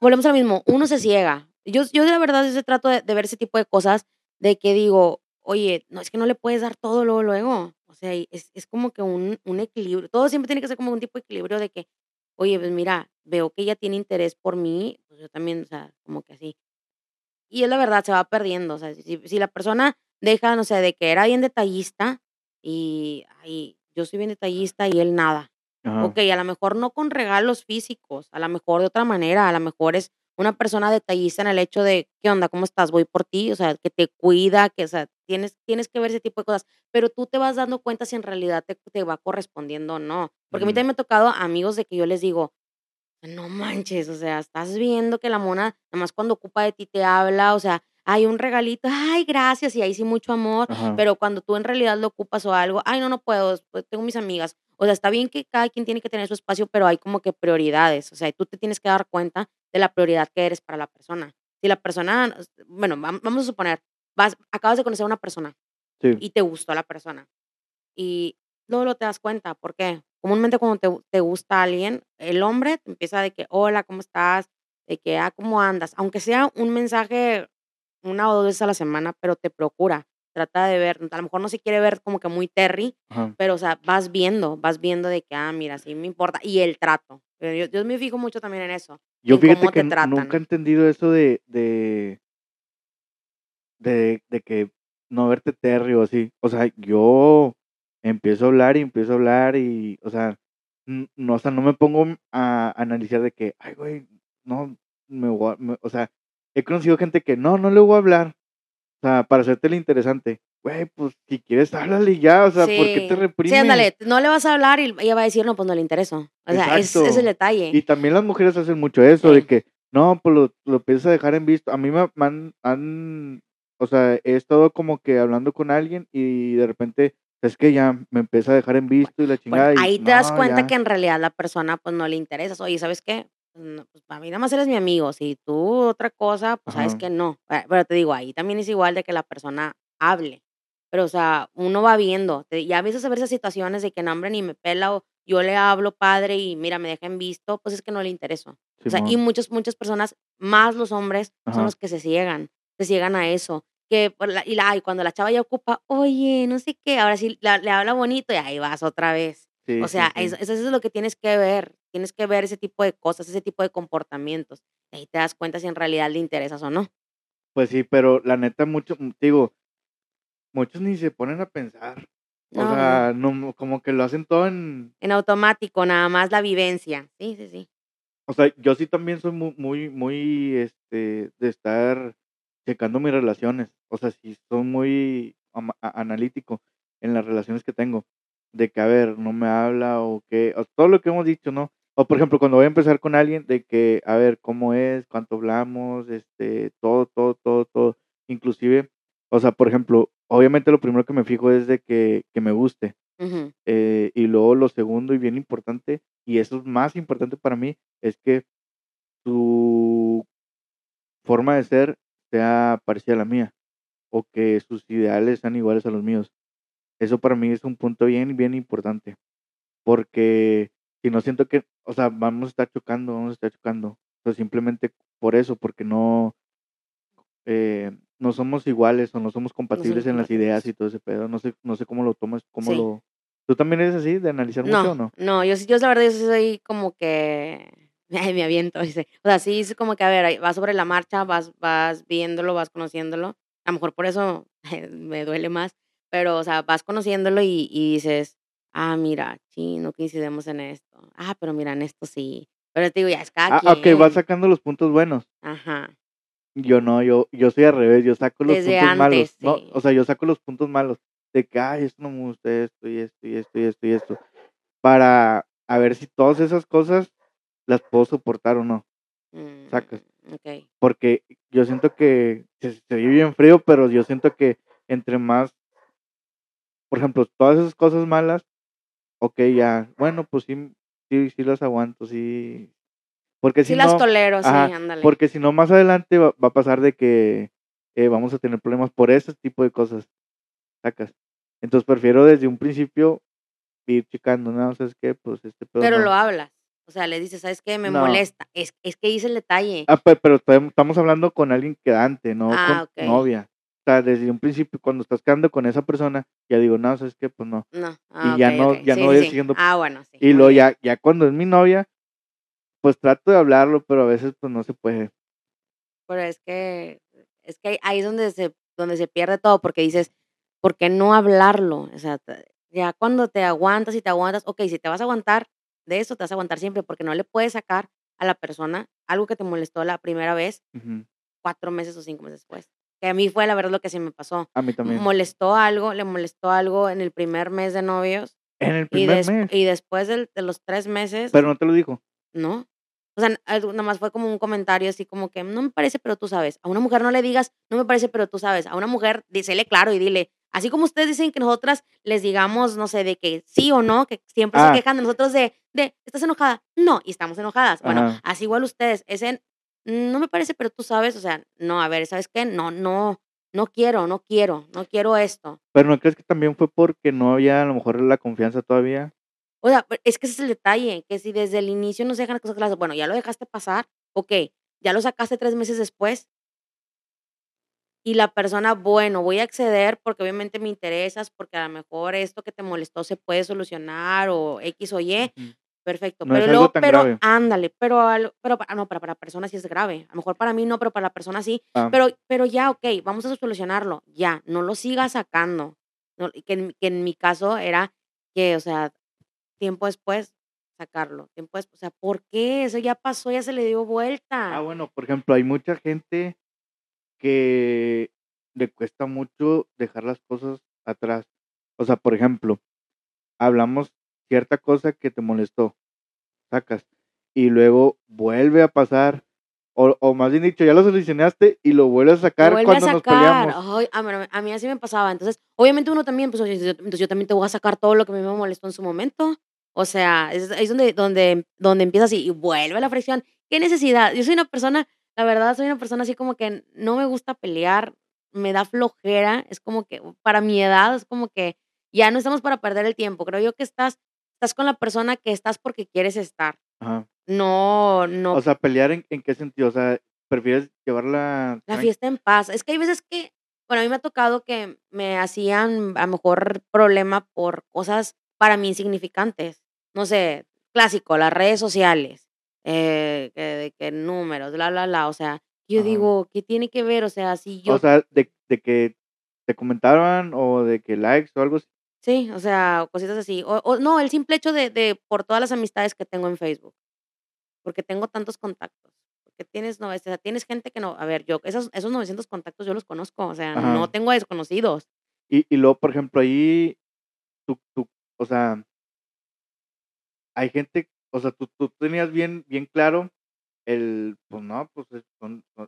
volvemos a lo mismo, uno se ciega. Yo yo la verdad sí trato de de ver ese tipo de cosas, de que digo: "Oye, no, es que no le puedes dar todo luego, luego". O sea, es es como que un un equilibrio. Todo siempre tiene que ser como un tipo de equilibrio de que: "Oye, pues mira, veo que ella tiene interés por mí, pues yo también", o sea, como que así. Y es la verdad, se va perdiendo, o sea, si si la persona deja, no sé, de que era bien detallista y, ay, yo soy bien detallista y él nada. Ajá. Okey, a lo mejor no con regalos físicos, a lo mejor de otra manera, a lo mejor es una persona detallista en el hecho de: "¿Qué onda? ¿Cómo estás? Voy por ti", o sea, que te cuida, que, o sea, tienes tienes que ver ese tipo de cosas, pero tú te vas dando cuenta si en realidad te te va correspondiendo o no. Porque a mí también me ha tocado amigos de que yo les digo: "No manches, o sea, estás viendo que la mona nomás cuando ocupa de ti te habla, o sea, ay, un regalito, ay, gracias", y ahí sí mucho amor, Ajá. pero cuando tú en realidad lo ocupas o algo, ay, no, no puedo, pues, tengo mis amigas. O sea, está bien que cada quien tiene que tener su espacio, pero hay como que prioridades, o sea, tú te tienes que dar cuenta de la prioridad que eres para la persona. Si la persona, bueno, vam vamos a suponer, vas acabas de conocer a una persona Sí. y te gustó la persona, y luego, luego te das cuenta, ¿por qué? Comúnmente cuando te te gusta alguien, el hombre empieza de que: "Hola, ¿cómo estás?", de que: "Ah, ¿cómo andas?", aunque sea un mensaje 1 o 2 veces a la semana, pero te procura, trata de ver, a lo mejor no se quiere ver como que muy terry, Ajá. pero, o sea, vas viendo vas viendo de que: "Ah, mira, sí me importa", y el trato, yo yo me fijo mucho también en eso, Yo en fíjate cómo que te nu nunca he tratan. entendido eso de de de de que no verte terry o así. O sea, yo empiezo a hablar y empiezo a hablar y, o sea, no, o sea, no me pongo a analizar de que: "Ay, güey, no, me voy a", me o sea, he conocido gente que: "No, no le voy a hablar", o sea, para hacértela interesante. Güey, pues, si quieres háblale ya, o sea, ¿por qué te Sí, sí, reprimes? ándale, no le vas a hablar y ella va a decir: "No, pues, no le intereso". O sea, es el detalle. Y también las mujeres hacen mucho eso, de Sí. que: "No, pues, lo lo a dejar en visto". A mí me me han han o sea, he estado como que hablando con alguien y de repente, es que ya me empieza a dejar en visto y la bueno, chingada y ahí te das no, cuenta ya. que en realidad la persona, pues, no le interesas. Oye, ¿sabes qué? No, pues, para mí nada más eres mi amigo, si tú otra cosa, pues, sabes que no. Pero te digo, ahí también es igual de que la persona hable. Pero, o sea, uno va viendo, ya empiezas a ver esas situaciones de que no, hombre, ni me pela o yo le hablo padre y mira, me deja en visto, pues, es que no le intereso. O sea, y muchas muchas personas, más los hombres, son los que se ciegan, se ciegan a eso, que por la y la y cuando la chava ya ocupa: "Oye, no sé qué", ahora sí la le habla bonito y ahí vas otra vez. Sí, O sí, sea, eso sí. eso es lo que tienes que ver, tienes que ver ese tipo de cosas, ese tipo de comportamientos, y ahí te das cuenta si en realidad le interesas o no. Pues sí, pero la neta mucho, mm, digo muchos ni se ponen a pensar. O No, sea, no como que lo hacen todo en En automático, nada más la vivencia. Sí, sí, sí. O sea, yo sí también soy mu muy muy, este, de estar checando mis relaciones. O sea, sí soy muy analítico en las relaciones que tengo, de que, a ver, no me habla o qué, o todo lo que hemos dicho, ¿no? O, por ejemplo, cuando voy a empezar con alguien, de que, a ver, cómo es, cuánto hablamos, este, todo, todo, todo, todo. Inclusive, o sea, por ejemplo, obviamente lo primero que me fijo es de que que me guste. Eh, y luego lo segundo y bien importante, y eso es más importante para mí, es que su forma de ser sea parecida a la mía o que sus ideales sean iguales a los míos. Eso para mí es un punto bien, bien importante. Porque si no siento que, o sea, vamos a estar chocando, vamos a estar chocando. O simplemente por eso, porque no, eh, no somos iguales o no somos compatibles en las ideas y todo ese pedo. No sé, no sé cómo lo tomas, cómo lo... ¿Tú también eres así, de analizar mucho o no? No, yo, yo la verdad, yo soy como que me aviento, dice. O sea, sí, es como que, a ver, vas sobre la marcha, vas, vas viéndolo, vas conociéndolo. A lo mejor por eso me duele más, pero, o sea, vas conociéndolo y, dices, ah, mira, sí, no coincidimos en esto. Ah, pero mira, en esto sí. Pero te digo, ya es cada ah, ok, vas sacando los puntos buenos. Ajá. Yo no, yo, yo soy al revés, yo saco los puntos malos. No, o sea, yo saco los puntos malos de que, ay, esto no me gusta, esto y esto y esto y esto y esto. Para a ver si todas esas cosas las puedo soportar o no. Sacas. Mm, okay. Porque yo siento que se, se vive bien frío, pero yo siento que entre más, por ejemplo, todas esas cosas malas, ok, ya, bueno, pues sí, sí, sí las aguanto, sí. Porque si sí tolero, sí, ándale. Porque si no, más adelante va, a pasar de que eh, vamos a tener problemas por ese tipo de cosas. Sacas. Entonces prefiero desde un principio ir checando, ¿no? ¿Sabes qué? Pues este Pero lo hablas. O sea, le dices, ¿sabes qué? Me molesta. Es, es que hice el detalle. Ah, pero, estamos hablando con alguien quedante, no ah, con novia. O sea, desde un principio, cuando estás quedando con esa persona, ya digo, no, ¿sabes qué? Pues no. No. y ya no, ya no voy siguiendo. Ah, bueno, sí. Y luego ya, ya cuando es mi novia, pues trato de hablarlo, pero a veces pues no se puede. Pero es que, es que ahí es donde se, donde se pierde todo, porque dices, ¿por qué no hablarlo? O sea, ya cuando te aguantas y te aguantas, ok, si te vas a aguantar, de eso te vas a aguantar siempre porque no le puedes sacar a la persona algo que te molestó la primera vez cuatro meses o cinco meses después. Que a mí fue la verdad lo que sí me pasó. A mí también. Molestó algo, le molestó algo en el primer mes de novios. En el primer y mes. Y después de, los tres meses. Pero no te lo dijo. No. O sea, nada más fue como un comentario así como que no me parece, pero tú sabes. A una mujer no le digas, no me parece, pero tú sabes. A una mujer, dísele claro y dile, Así como ustedes dicen que nosotras les digamos, no sé, de que sí o no, que siempre se ah. quejan de nosotros de, de, ¿estás enojada? No, y estamos enojadas. Bueno, así igual ustedes, ese, no me parece, pero tú sabes, o sea, no, a ver, ¿sabes qué? No, no, no quiero, no quiero, no quiero esto. Pero ¿no crees que también fue porque no había a lo mejor la confianza todavía? O sea, es que ese es el detalle, que si desde el inicio no se dejan las cosas claras, bueno, ya lo dejaste pasar, ok, ya lo sacaste tres meses después, y la persona, bueno, voy a acceder porque obviamente me interesas, porque a lo mejor esto que te molestó se puede solucionar o X o Y. Perfecto, pero luego, pero ándale, pero, pero no, para, para la persona sí es grave. A lo mejor para mí no, pero para la persona sí. Ah. Pero, pero ya, ok, vamos a solucionarlo. Ya, no lo sigas sacando. que, en, que en mi caso era que, o sea, tiempo después sacarlo. Tiempo después, o sea, ¿por qué? Eso ya pasó, ya se le dio vuelta. Ah, bueno, por ejemplo, hay mucha gente que le cuesta mucho dejar las cosas atrás. O sea, por ejemplo, hablamos cierta cosa que te molestó, sacas, y luego vuelve a pasar, o, o más bien dicho, ya lo solucionaste y lo vuelves a sacar cuando nos peleamos. a, mí, así me pasaba. Entonces, obviamente uno también, pues entonces yo también te voy a sacar todo lo que a mí me molestó en su momento. O sea, es, es donde, donde, donde empieza así y vuelve la fricción. ¿Qué necesidad? Yo soy una persona la verdad, soy una persona así como que no me gusta pelear, me da flojera, es como que para mi edad es como que ya no estamos para perder el tiempo. Creo yo que estás estás con la persona que estás porque quieres estar. Ajá. No, no. O sea, pelear en, en qué sentido? O sea, prefieres llevarla la fiesta en paz. Es que hay veces que, bueno, a mí me ha tocado que me hacían a lo mejor problema por cosas para mí insignificantes. No sé, clásico, las redes sociales eh, que, de que números, bla, bla, bla. O sea, yo digo, ¿qué tiene que ver? O sea, si yo... O sea, de, de que te comentaban o de que likes o algo así. Sí, o sea, cositas así. O, no, el simple hecho de, de, por todas las amistades que tengo en Facebook. Porque tengo tantos contactos. Porque tienes, no, o sea, tienes gente que no, a ver, yo, esos, esos 900 contactos yo los conozco, o sea, no tengo desconocidos. Y, y luego, por ejemplo, ahí, tú, tú, o sea, hay gente o sea, tú, tú tenías bien, bien claro el, pues no, pues es,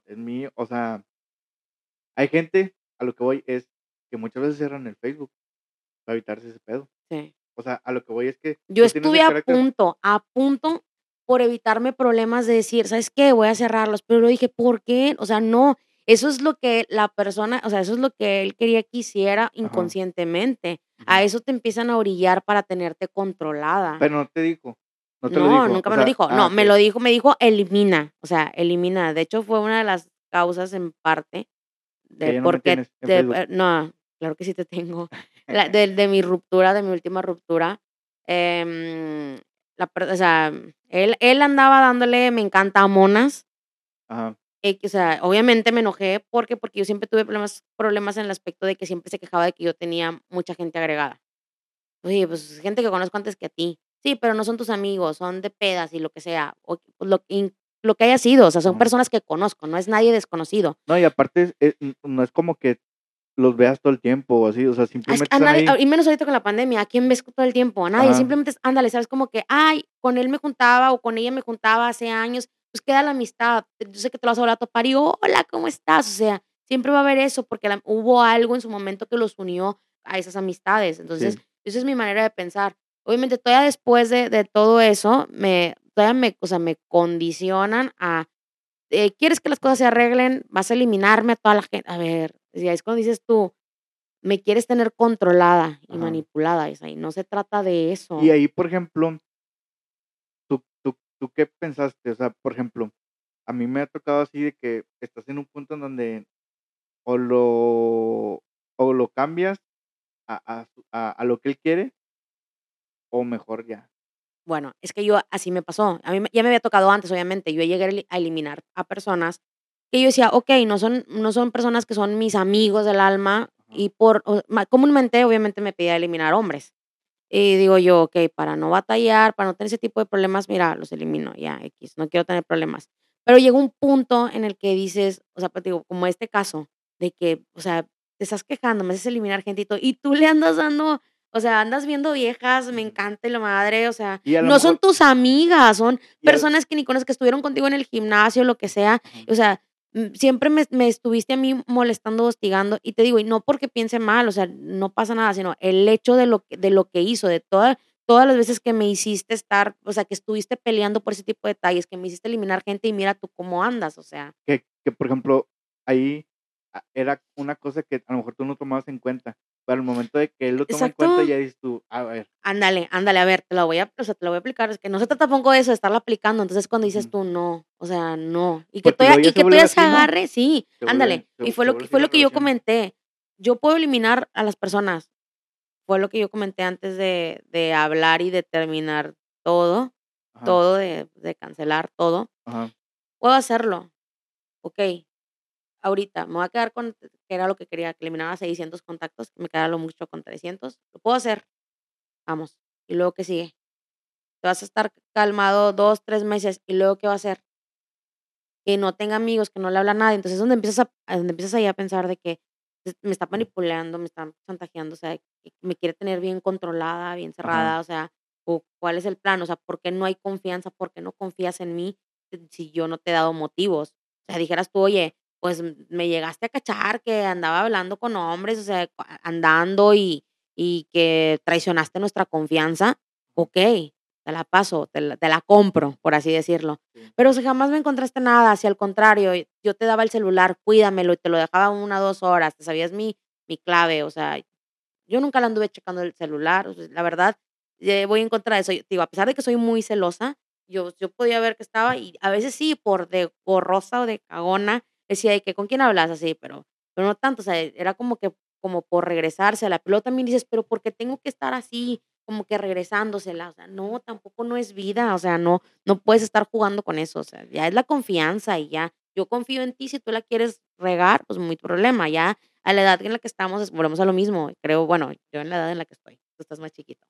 es mío, o sea, hay gente, a lo que voy es que muchas veces cierran el Facebook para evitarse ese pedo. Sí. O sea, a lo que voy es que... Yo estuve a punto, a punto por evitarme problemas de decir, ¿sabes qué? Voy a cerrarlos. Pero lo dije, ¿por qué? O sea, no, eso es lo que la persona, o sea, eso es lo que él quería que hiciera inconscientemente. A eso te empiezan a orillar para tenerte controlada. Pero no te dijo. No, te no lo dijo. nunca o me lo dijo. ah, no, me lo dijo, me dijo elimina, o sea, elimina. De hecho, fue una de las causas en parte de por qué, eh, no, claro que sí te tengo. La- de, de mi ruptura, de mi última ruptura. em, la, o sea, él, él andaba dándole, me encanta, a monas. Ajá. eh, que, o sea, obviamente me enojé porque, porque yo siempre tuve problemas, problemas en el aspecto de que siempre se quejaba de que yo tenía mucha gente agregada. Oye, pues gente que conozco antes que a ti. Sí, pero no son tus amigos, son de pedas y lo que sea. O pues, lo, lo que haya sido, o sea, son personas que conozco, no es nadie desconocido. No, y aparte, es- no es como que los veas todo el tiempo o así, o sea, Es simplemente que a están nadie- ahí. y menos ahorita con la pandemia, ¿a quién ves todo el tiempo? A nadie, Ajá. simplemente es, ándale, sabes como que, ay, con él me juntaba o con ella me juntaba hace años, pues queda la amistad. Yo sé que te lo vas a volver a topar y hola, ¿cómo estás? O sea, siempre va a haber eso porque la- hubo algo en su momento que los unió a esas amistades. Entonces, Sí. esa es mi manera de pensar. Obviamente, todavía después de, de todo eso, me, todavía me, o sea, me condicionan a, eh, ¿quieres que las cosas se arreglen? Vas a eliminarme a toda la gente. A ver, y ahí es cuando dices tú, me quieres tener controlada y Ajá. manipulada, Isa, y no se trata de eso. Y ahí, por ejemplo, ¿tú, tú, ¿tú qué pensaste? O sea, por ejemplo, a mí me ha tocado así de que estás en un punto en donde o lo, o lo cambias a, a, a, lo que él quiere o mejor ya. Bueno, es que yo así me pasó. A mí ya me había tocado antes, obviamente. Yo llegué a eliminar a personas que yo decía, ok, no son, no son personas que son mis amigos del alma y por, o- comúnmente, obviamente, me pedía eliminar hombres. Y digo yo, ok, para no batallar, para no tener ese tipo de problemas, mira, los elimino, ya, X, no quiero tener problemas. Pero llegó un punto en el que dices, o sea, pues digo, como este caso, de que, o sea, te estás quejando, me haces eliminar gente y todo, y tú le andas dando, o sea, andas viendo viejas, me encanta y la madre, o sea, no son tus amigas, son personas que ni conoces, que estuvieron contigo en el gimnasio, lo que sea, o sea, siempre me, me estuviste a mí molestando, hostigando, y te digo, y no porque piense mal, o sea, no pasa nada, sino el hecho de lo, que- de lo que hizo, de toda, todas las veces que me hiciste estar, o sea, que estuviste peleando por ese tipo de detalles, que me hiciste eliminar gente y mira tú cómo andas, o sea, que, que, por ejemplo, ahí a- era una cosa que a lo mejor tú no tomabas en cuenta, pero al momento de que él lo toma en cuenta, ya dices tú, a ver, Ándale, ándale, a ver, te lo voy a, o sea, te lo voy a aplicar, es que no se trata tampoco de eso, de estarla aplicando, entonces cuando dices tú no, o sea, no, y que porque todavía, luego ya y se agarre, sí, Se ándale, y fue lo que, fue lo que yo comenté, yo puedo eliminar a las personas, fue lo que yo comenté antes de, de hablar y de terminar todo, Ajá, todo, de, de cancelar todo, ajá, puedo hacerlo, ok, ahorita me voy a quedar con, que era lo que quería, que eliminara 600 contactos, que me quedara lo mucho con 300, lo puedo hacer, vamos, y luego qué sigue, te vas a estar calmado dos, tres meses, y luego qué va a hacer, que no tenga amigos, que no le habla a nadie, entonces es donde empiezas a, donde empiezas ahí a pensar de que es- me está manipulando, me está chantajeando, o sea, que me quiere tener bien controlada, bien ajá, cerrada, o sea, o cuál es el plan, o sea, ¿por qué no hay confianza? ¿Por qué no confías en mí si yo no te he dado motivos? O sea, dijeras tú, oye, pues me llegaste a cachar que andaba hablando con hombres, o sea, andando y, y que traicionaste nuestra confianza, ok, te la paso, te la, te la compro, por así decirlo. sí, Pero si jamás me encontraste nada, si al contrario, yo te daba el celular, cuídamelo y te lo dejaba una o dos horas, te sabías mi, mi clave, o sea, yo nunca la anduve checando el celular, o sea, la verdad, eh, voy en contra de eso. Yo- Digo, a pesar de que soy muy celosa, yo, yo podía ver que estaba, y a veces sí, por de gorrosa o de cagona, decía de que con quién hablas así, pero, pero no tanto, o sea, era como que, como por regresársela. Pero luego también dices, pero ¿por qué tengo que estar así, como que regresándosela? O sea, no, tampoco no es vida, o sea, no, no puedes estar jugando con eso, o sea, ya es la confianza y ya, yo confío en ti, si tú la quieres regar, pues muy problema, ya a la edad en la que estamos, es- volvemos a lo mismo, creo, bueno, yo en la edad en la que estoy, tú estás más chiquito.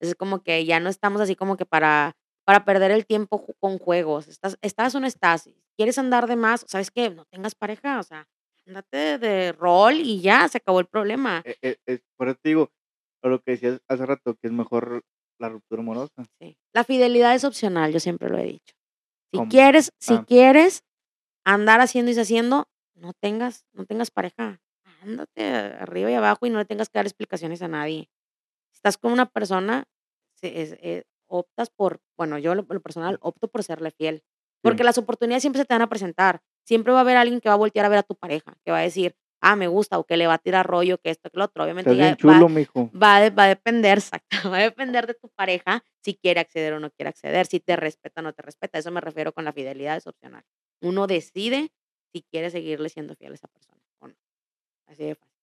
Es como que ya no estamos así como que para, para perder el tiempo con juegos. Estás, estás o no estás. ¿Quieres andar de más? ¿Sabes qué? No tengas pareja, o sea, andate de rol y ya, se acabó el problema. E- e- es- por eso te digo, lo que decías hace rato, que es mejor la ruptura amorosa. Sí. La fidelidad es opcional, yo siempre lo he dicho. Si ¿Cómo? quieres, si quieres andar haciendo y deshaciendo, no tengas, no tengas pareja. Ándate arriba y abajo y no le tengas que dar explicaciones a nadie. Si estás con una persona, se- es- eh, optas por, bueno, yo lo, lo personal opto por serle fiel. Porque las oportunidades siempre se te van a presentar. Siempre va a haber alguien que va a voltear a ver a tu pareja, que va a decir, ah, me gusta, o que le va a tirar rollo, que esto, que lo otro. Obviamente ya chulo, va, mijo. va, a- va a depender, exacto, va a depender de tu pareja si quiere acceder o no quiere acceder, si te respeta o no te respeta. Eso me refiero con la fidelidad, es opcional. Uno decide si quiere seguirle siendo fiel a esa persona o no. Así de fácil.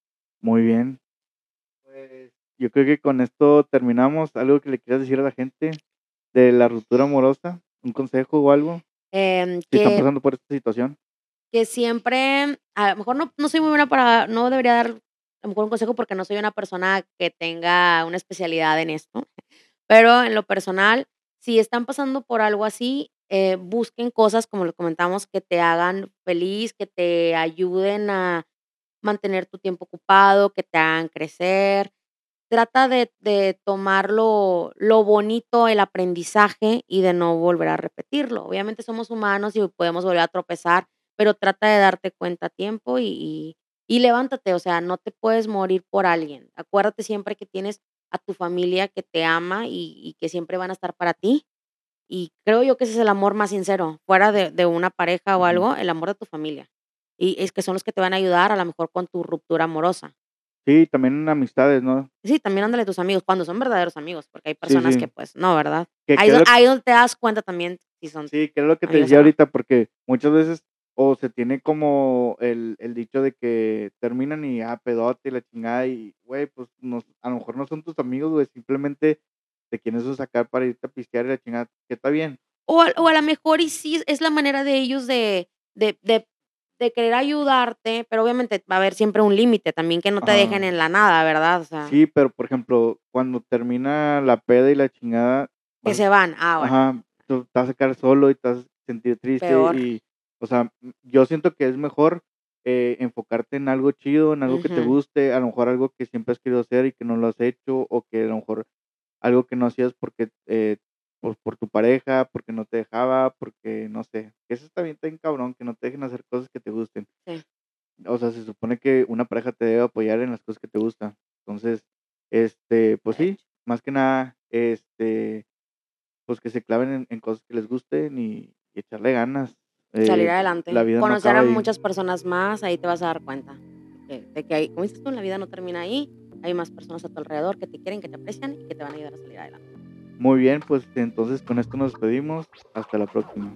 Muy bien. Yo creo que con esto terminamos. ¿Algo que le quieras decir a la gente de la ruptura amorosa? ¿Un consejo o algo? Em, Si están que, pasando por esta situación. que siempre, a lo mejor no, no soy muy buena para, no debería dar a lo mejor un consejo porque no soy una persona que tenga una especialidad en esto, pero en lo personal, si están pasando por algo así, eh, busquen cosas, como lo comentamos, que te hagan feliz, que te ayuden a mantener tu tiempo ocupado, que te hagan crecer. Trata de, de tomar lo, lo bonito, el aprendizaje y de no volver a repetirlo. Obviamente somos humanos y podemos volver a tropezar, pero trata de darte cuenta a tiempo y, y, y levántate, o sea, no te puedes morir por alguien. Acuérdate siempre que tienes a tu familia que te ama y, y que siempre van a estar para ti. Y creo yo que ese es el amor más sincero, fuera de, de una pareja o algo, el amor de tu familia. Y es que son los que te van a ayudar a lo mejor con tu ruptura amorosa. Sí, también en amistades, ¿no? Sí, también ándale a tus amigos, cuando son verdaderos amigos, porque hay personas sí. que pues no, ¿verdad? Que, Ahí, que ahí donde te das cuenta también si son sí, que es lo que te decía no. ahorita, porque muchas veces o se tiene como el, el dicho de que terminan y ah, pedote y la chingada y, güey, pues no, a lo mejor no son tus amigos, güey, simplemente te quieren sacar para irte a pistear y la chingada, que está bien. O a, o a lo mejor y sí es la manera de ellos de, de, de, de querer ayudarte, pero obviamente va a haber siempre un límite también que no te dejen en la nada, ¿verdad? O sea, Sí, pero por ejemplo, cuando termina la peda y la chingada, que vas, se van. Ah, bueno, ajá, tú te vas a quedar solo y te vas a sentir triste peor. y, o sea, yo siento que es mejor eh, enfocarte en algo chido, en algo que te guste, a lo mejor algo que siempre has querido hacer y que no lo has hecho, o que a lo mejor algo que no hacías porque eh, por, por tu pareja, porque no te dejaba, porque no sé, eso está bien, está bien cabrón, que no te dejen hacer cosas que te gusten. Sí. O sea, se supone que una pareja te debe apoyar en las cosas que te gustan. Entonces, este, pues sí, más que nada, este, pues que se claven en, en cosas que les gusten y, y echarle ganas. Salir Eh, la adelante. vida Conocer a ahí. muchas personas más, ahí te vas a dar cuenta. De, de que, hay, como dices tú, la vida no termina ahí. Hay más personas a tu alrededor que te quieren, que te aprecian y que te van a ayudar a salir adelante. Muy bien, pues entonces con esto nos despedimos. Hasta la próxima.